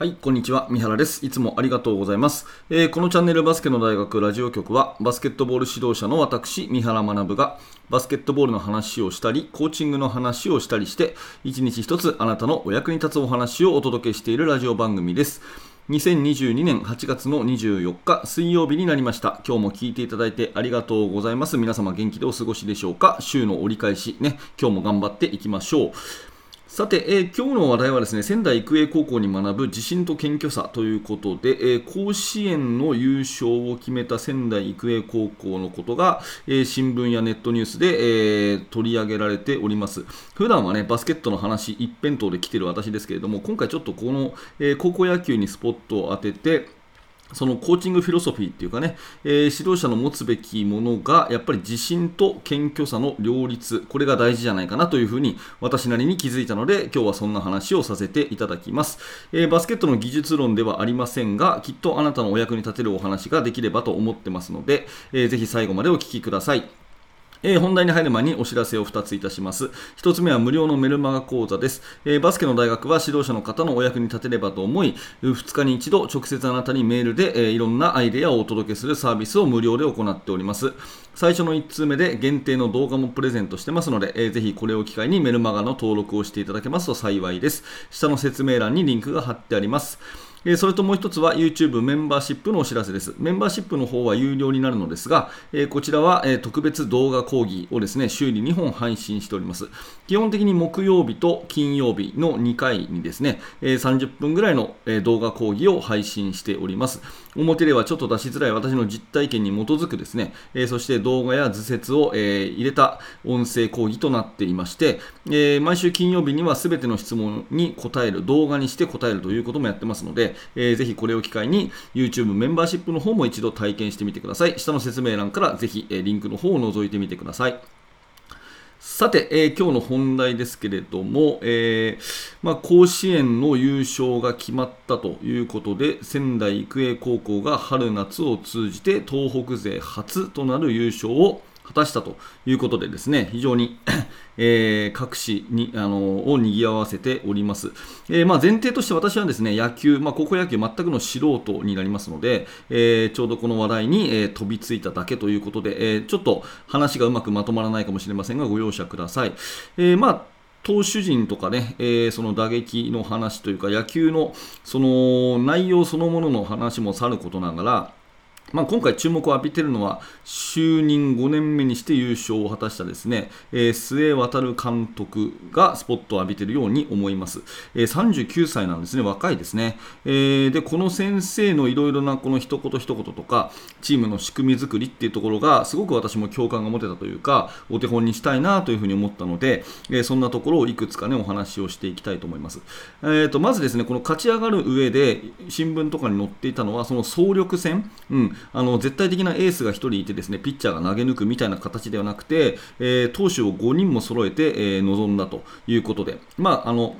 はい、こんにちは。三原です。いつもありがとうございます。えー、このチャンネルバスケの大学ラジオ局は、バスケットボール指導者の私、三原学が、バスケットボールの話をしたり、コーチングの話をしたりして、一日一つあなたのお役に立つお話をお届けしているラジオ番組です。2022年8月の24日水曜日になりました。今日も聞いていただいてありがとうございます。皆様元気でお過ごしでしょうか？週の折り返しね、今日も頑張っていきましょう。さて、えー、今日の話題はですね仙台育英高校に学ぶ自信と謙虚さということで、えー、甲子園の優勝を決めた仙台育英高校のことが、えー、新聞やネットニュースで、え取り上げられております。普段はねバスケットの話一辺倒で来ている私ですけれども今回ちょっとこの、え高校野球にスポットを当ててそのコーチングフィロソフィーっていうかね、えー、指導者の持つべきものが、やっぱり自信と謙虚さの両立、これが大事じゃないかなというふうに私なりに気づいたので、今日はそんな話をさせていただきます。えー、バスケットの技術論ではありませんが、きっとあなたのお役に立てるお話ができればと思ってますので、えー、ぜひ最後までお聞きください。えー、本題に入る前にお知らせを2ついたします。1つ目は無料のメルマガ講座です、えー、バスケの大学は指導者の方のお役に立てればと思い、2日に1度直接あなたにメールで、えー、いろんなアイデアをお届けするサービスを無料で行っております。最初の1通目で限定の動画もプレゼントしてますので、えー、ぜひこれを機会にメルマガの登録をしていただけますと幸いです。下の説明欄にリンクが貼ってあります。えそれともう一つは YouTube メンバーシップのお知らせです。メンバーシップの方は有料になるのですが、えこちらは、え特別動画講義をですね、週に2本配信しております。基本的に木曜日と金曜日の2回にですね、え30分ぐらいの、え動画講義を配信しております。表ではちょっと出しづらい私の実体験に基づくですね、えそして動画や図説を、え入れた音声講義となっていまして、え毎週金曜日には全ての質問に答える、動画にして答えるということもやってますので、えー、ぜひこれを機会に YouTube メンバーシップの方も一度体験してみてください。下の説明欄からぜひ、えー、リンクの方を覗いてみてください。さて、えー、今日の本題ですけれども、えー、まあ、甲子園の優勝が決まったということで仙台育英高校が春夏を通じて東北勢初となる優勝を果たしたということでですね非常に えー、各紙にあのを賑わせております、えー、まあ、前提として私はですね野球、まあ、高校野球全くの素人になりますので、え、ちょうどこの話題に、え飛びついただけということで、えちょっと話がうまくまとまらないかもしれませんがご容赦ください、えまあ投手陣とかね、えー、その打撃の話というか野球のその内容そのものの話もさることながらまあ、今回注目を浴びているのは就任5年目にして優勝を果たしたですね、えー、末渡監督がスポットを浴びているように思います、えー、39歳なんですね若いですね、えー、でこの先生のいろいろなこの一言一言とかチームの仕組み作りっていうところがすごく私も共感が持てたというかお手本にしたいなというふうに思ったので、えそんなところをいくつかねお話をしていきたいと思います、えーと、まずですねこの勝ち上がる上で新聞とかに載っていたのはその総力戦、うん。あの絶対的なエースが1人いてですねピッチャーが投げ抜くみたいな形ではなくて、えー、投手を5人も揃えて、えー、臨んだということで、まあ、あの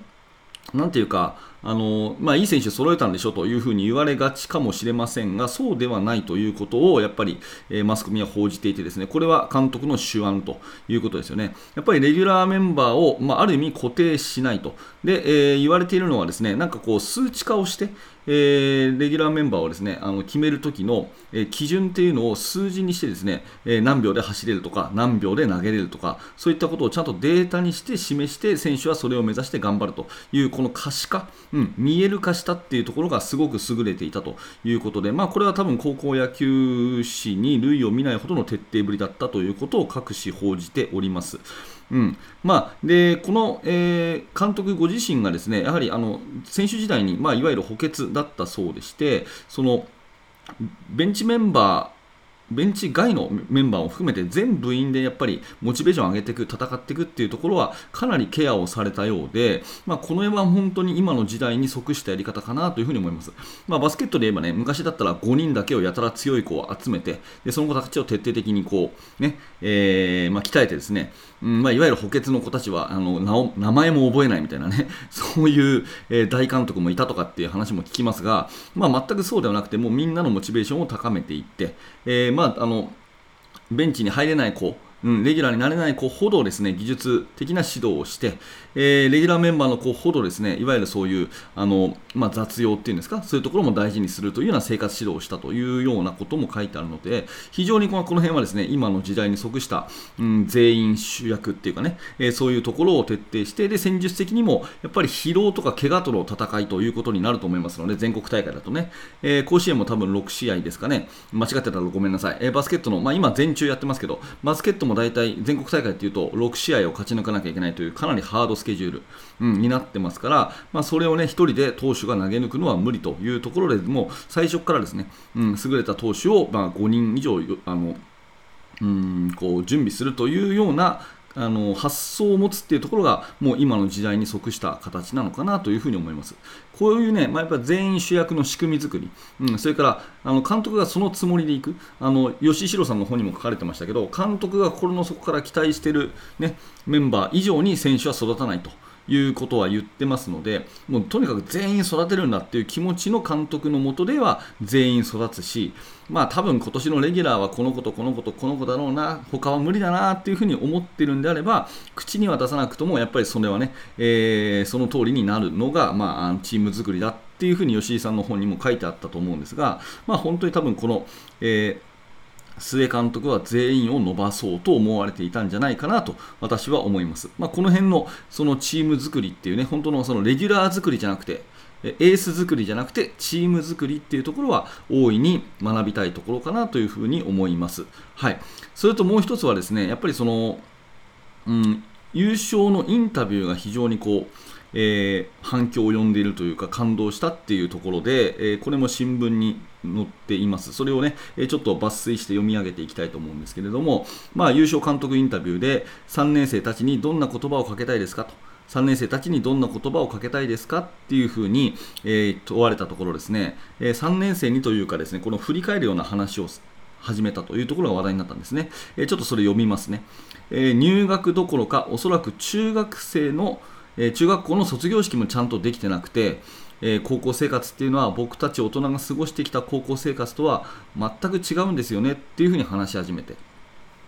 なんていうか、あのまあ、いい選手揃えたんでしょというふうに言われがちかもしれませんが、そうではないということをやっぱり、えー、マスコミは報じていて、ですねこれは監督の手腕ということですよね。やっぱりレギュラーメンバーを、まあ、ある意味固定しないと。で、えー、言われているのはですね、なんかこう数値化をして、えー、レギュラーメンバーをですねあの決めるときの、え基準っていうのを数字にしてですね、え何秒で走れるとか何秒で投げれるとかそういったことをちゃんとデータにして示して選手はそれを目指して頑張るというこの可視化、うん、見える化したっていうところがすごく優れていたということで、まあ、これは多分高校野球史に類を見ないほどの徹底ぶりだったということを各紙報じております。うんまあ、でこの、えー、監督ご自身がですねやはりあの選手時代に、まあ、いわゆる補欠だったそうでしてそのベンチメンバーベンチ外のメンバーを含めて全部員でやっぱりモチベーションを上げていく、戦っていくっていうところはかなりケアをされたようで、まあ、この辺は本当に今の時代に即したやり方かなというふに思います。まあ、バスケットで言えばね、昔だったら5人だけをやたら強い子を集めて、でその子たちを徹底的にこう、ねえーまあ、鍛えてですね、うんま、いわゆる補欠の子たちはあの名前も覚えないみたいなね、そういう、え、大監督もいたとかっていう話も聞きますが、ま、全くそうではなくて、もうみんなのモチベーションを高めていって、えーまあ、あのベンチに入れない子うん、レギュラーになれない子ほどですね技術的な指導をして、えー、レギュラーメンバーの子ほどですねいわゆるそういうあの、まあ、雑用っていうんですかそういうところも大事にするというような生活指導をしたというようなことも書いてあるので非常にこのこの辺はですね今の時代に即した、うん、全員主役っていうかね、えー、そういうところを徹底してで戦術的にもやっぱり疲労とか怪我との戦いということになると思いますので全国大会だとね、えー、甲子園も多分6試合ですかね間違ってたらごめんなさい、えバスケットの、まあ、今全中やってますけどバスケットも大体全国大会っていうと6試合を勝ち抜かなきゃいけないというかなりハードスケジュール、うん、になってますから、まあ、それをね1人で投手が投げ抜くのは無理というところでも最初からですね、うん、優れた投手を、まあ、5人以上あのうんこう準備するというようなあの発想を持つっていうところがもう今の時代に即した形なのかなというふうに思います。こういうね、まあ、やっぱ全員主役の仕組み作り、うん、それからあの監督がそのつもりでいく、あの吉弘さんの本にも書かれてましたけど、監督が心の底から期待している、ね、メンバー以上に選手は育たないと。いうことは言ってますので、もうとにかく全員育てるんだっていう気持ちの監督のもとでは全員育つし、まあ多分今年のレギュラーはこの子とこの子とこの子だろうな、他は無理だなっていうふうに思ってるんであれば、口には出さなくともやっぱりそれはね、えー、その通りになるのが、まあ、チーム作りだっていうふうに吉井さんの本にも書いてあったと思うんですが、まあ本当に多分この、えー須江監督は全員を伸ばそうと思われていたんじゃないかなと私は思います。まあ、この辺のそのチーム作りっていうね、本当のそのレギュラー作りじゃなくて、エース作りじゃなくてチーム作りっていうところは大いに学びたいところかなというふうに思います。はい。それともう一つはですね、やっぱりその、うん、優勝のインタビューが非常にこう、えー、反響を呼んでいるというか感動したっていうところで、えー、これも新聞に載っています。それをね、えちょっと抜粋して読み上げていきたいと思うんですけれども、まあ、優勝監督インタビューで3年生たちにどんな言葉をかけたいですかと。3年生たちにどんな言葉をかけたいですかっていうふうに、え、問われたところですね、え、3年生にというかですね、この振り返るような話を始めたというところが話題になったんですね。え、ちょっとそれ読みますね。え入学どころか、おそらく中学生のえ中学校の卒業式もちゃんとできてなくて、えー、高校生活っていうのは僕たち大人が過ごしてきた高校生活とは全く違うんですよねっていうふうに話し始めて、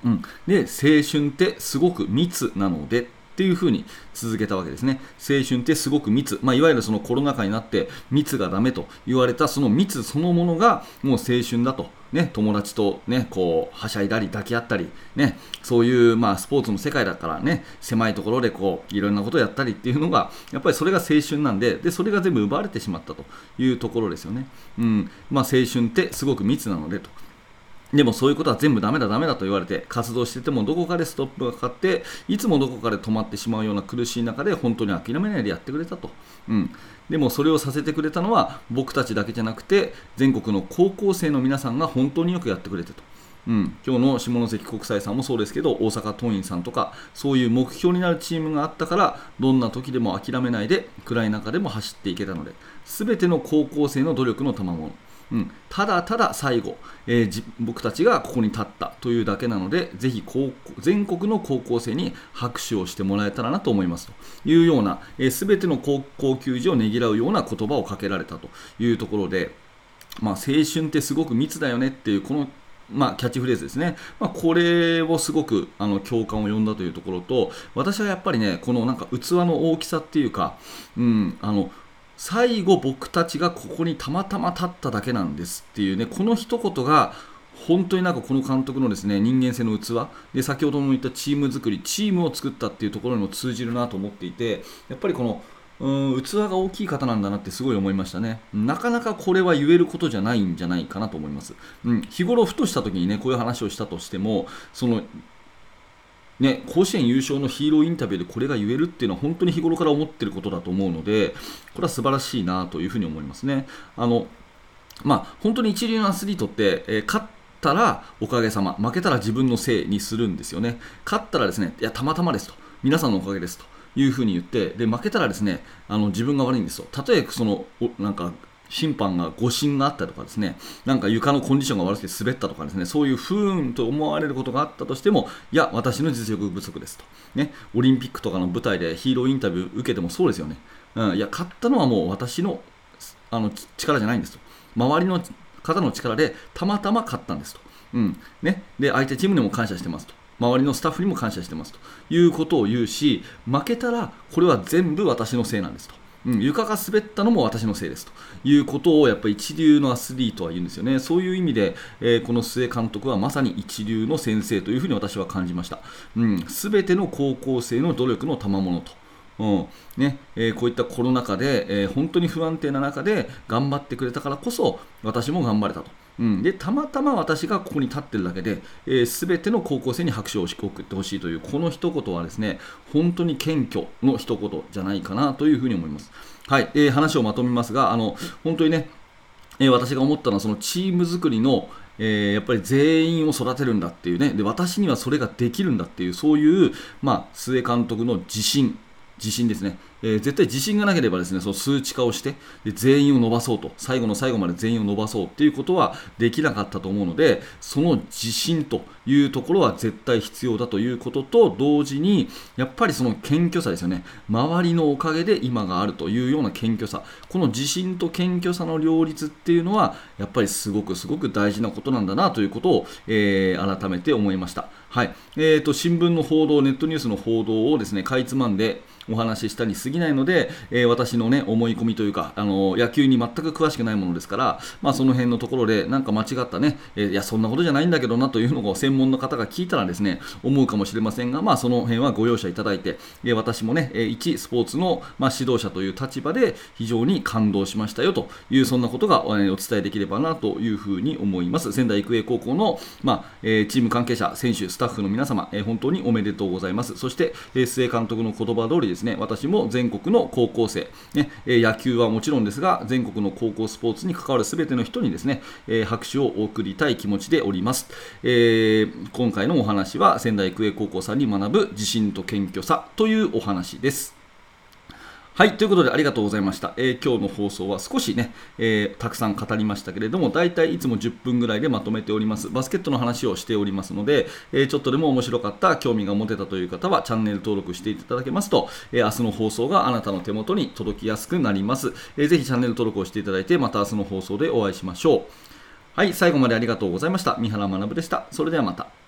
うん、で青春ってすごく密なのでっていうふうに続けたわけですね。青春ってすごく密、まあ、いわゆるそのコロナ禍になって密がダメと言われたその密そのものがもう青春だと。ね、友達と、ね、こうはしゃいだり抱き合ったり、ね、そういう、まあ、スポーツの世界だからね狭いところでこういろんなことをやったりっていうのがやっぱりそれが青春なんででそれが全部奪われてしまったというところですよね。うんまあ、青春ってすごく密なのでとでもそういうことは全部ダメだダメだと言われて活動しててもどこかでストップがかかっていつもどこかで止まってしまうような苦しい中で本当に諦めないでやってくれたと、うん、でもそれをさせてくれたのは僕たちだけじゃなくて全国の高校生の皆さんが本当によくやってくれてと。うん、今日の下関国際さんもそうですけど大阪桐蔭さんとかそういう目標になるチームがあったからどんな時でも諦めないで暗い中でも走っていけたので全ての高校生の努力の賜物。うん、ただただ最後、えー、僕たちがここに立ったというだけなのでぜひ高全国の高校生に拍手をしてもらえたらなと思いますと。いうような、えー、全ての高校球児をねぎらうような言葉をかけられたというところで、まあ、青春ってすごく密だよねっていうこのまあ、キャッチフレーズですね、まあ、これをすごくあの共感を呼んだというところと私はやっぱりねこのなんか器の大きさっていうか、うん、あの最後僕たちがここにたまたま立っただけなんですっていうねこの一言が本当になんかこの監督のですね人間性の器で先ほども言ったチーム作りチームを作ったっていうところにも通じるなと思っていてやっぱりこのうん器が大きい方なんだなってすごい思いましたね。なかなかこれは言えることじゃないんじゃないかなと思います。うん、日頃ふとした時にねこういう話をしたとしてもそのね、甲子園優勝のヒーローインタビューでこれが言えるっていうのは本当に日頃から思ってることだと思うのでこれは素晴らしいなというふに思いますね。あのまあ、本当に一流のアスリートって、えー、勝ったらおかげさま負けたら自分のせいにするんですよね。勝ったらですねいやたまたまですと皆さんのおかげですというふに言ってで負けたらですねあの自分が悪いんですよ。たとえそのなんか審判が誤審があったとかですねなんか床のコンディションが悪くて滑ったとかですねそういう不運と思われることがあったとしてもいや私の実力不足ですと、ね、オリンピックとかの舞台でヒーローインタビュー受けてもそうですよね、うん、いや勝ったのはもう私のあの力じゃないんですと。周りの方の力でたまたま勝ったんですと、うんね、で相手チームにも感謝してますと。周りのスタッフにも感謝してますと。いうことを言うし負けたらこれは全部私のせいなんですと。うん、床が滑ったのも私のせいですということをやっぱり一流のアスリートは言うんですよね、そういう意味で、えー、この須江監督はまさに一流の先生というふうに私は感じました。す、べ、ての高校生の努力の賜物とうんねえー、こういったコロナ禍で、えー、本当に不安定な中で頑張ってくれたからこそ私も頑張れたと。うん、でたまたま私がここに立ってるだけで、えー、全ての高校生に拍手を送ってほしいというこの一言はですね本当に謙虚の一言じゃないかなというふうに思います。はい、えー、話をまとめますがあの本当にね、えー、私が思ったのはそのチーム作りのえー、やっぱり全員を育てるんだっていうね。で私にはそれができるんだっていうそういう、まあ、須江監督の自信自信ですね、えー、絶対自信がなければですねその数値化をしてで全員を伸ばそうと。最後の最後まで全員を伸ばそうっていうことはできなかったと思うのでその自信というところは絶対必要だということと同時にやっぱりその謙虚さですよね。周りのおかげで今があるというような謙虚さ。この自信と謙虚さの両立っていうのはやっぱりすごくすごく大事なことなんだなということを、えー、改めて思いました。はい。えーと、新聞の報道、ネットニュースの報道をですねかいつまんでお話ししたに過ぎないので、えー、私の、ね、思い込みというかあの野球に全く詳しくないものですから、まあ、その辺のところでなんか間違ったね、えー、いやそんなことじゃないんだけどなというのを専門の方が聞いたらですね思うかもしれませんが、まあ、その辺はご容赦いただいて、えー、私もね、え一スポーツの、まあ、指導者という立場で非常に感動しましたよというそんなことが、えー、お伝えできればなというふうに思います。仙台育英高校の、まあえー、チーム関係者選手スタッフの皆様、えー、本当におめでとうございます。そして、えー、須江監督の言葉通りですね。私も全国の高校生、ね、野球はもちろんですが全国の高校スポーツに関わるすべての人にですね、え拍手を送りたい気持ちでおります、えー、今回のお話は仙台育英高校さんに学ぶ自信と謙虚さというお話です。はい、ということでありがとうございました。えー、今日の放送は少しね、えー、たくさん語りましたけれども、大体いつも10分ぐらいでまとめております。バスケットの話をしておりますので、えー、ちょっとでも面白かった、興味が持てたという方は、チャンネル登録していただけますと、え明日の放送があなたの手元に届きやすくなります。えー、ぜひチャンネル登録をしていただいて、また明日の放送でお会いしましょう。はい、最後までありがとうございました。三原学でした。それではまた。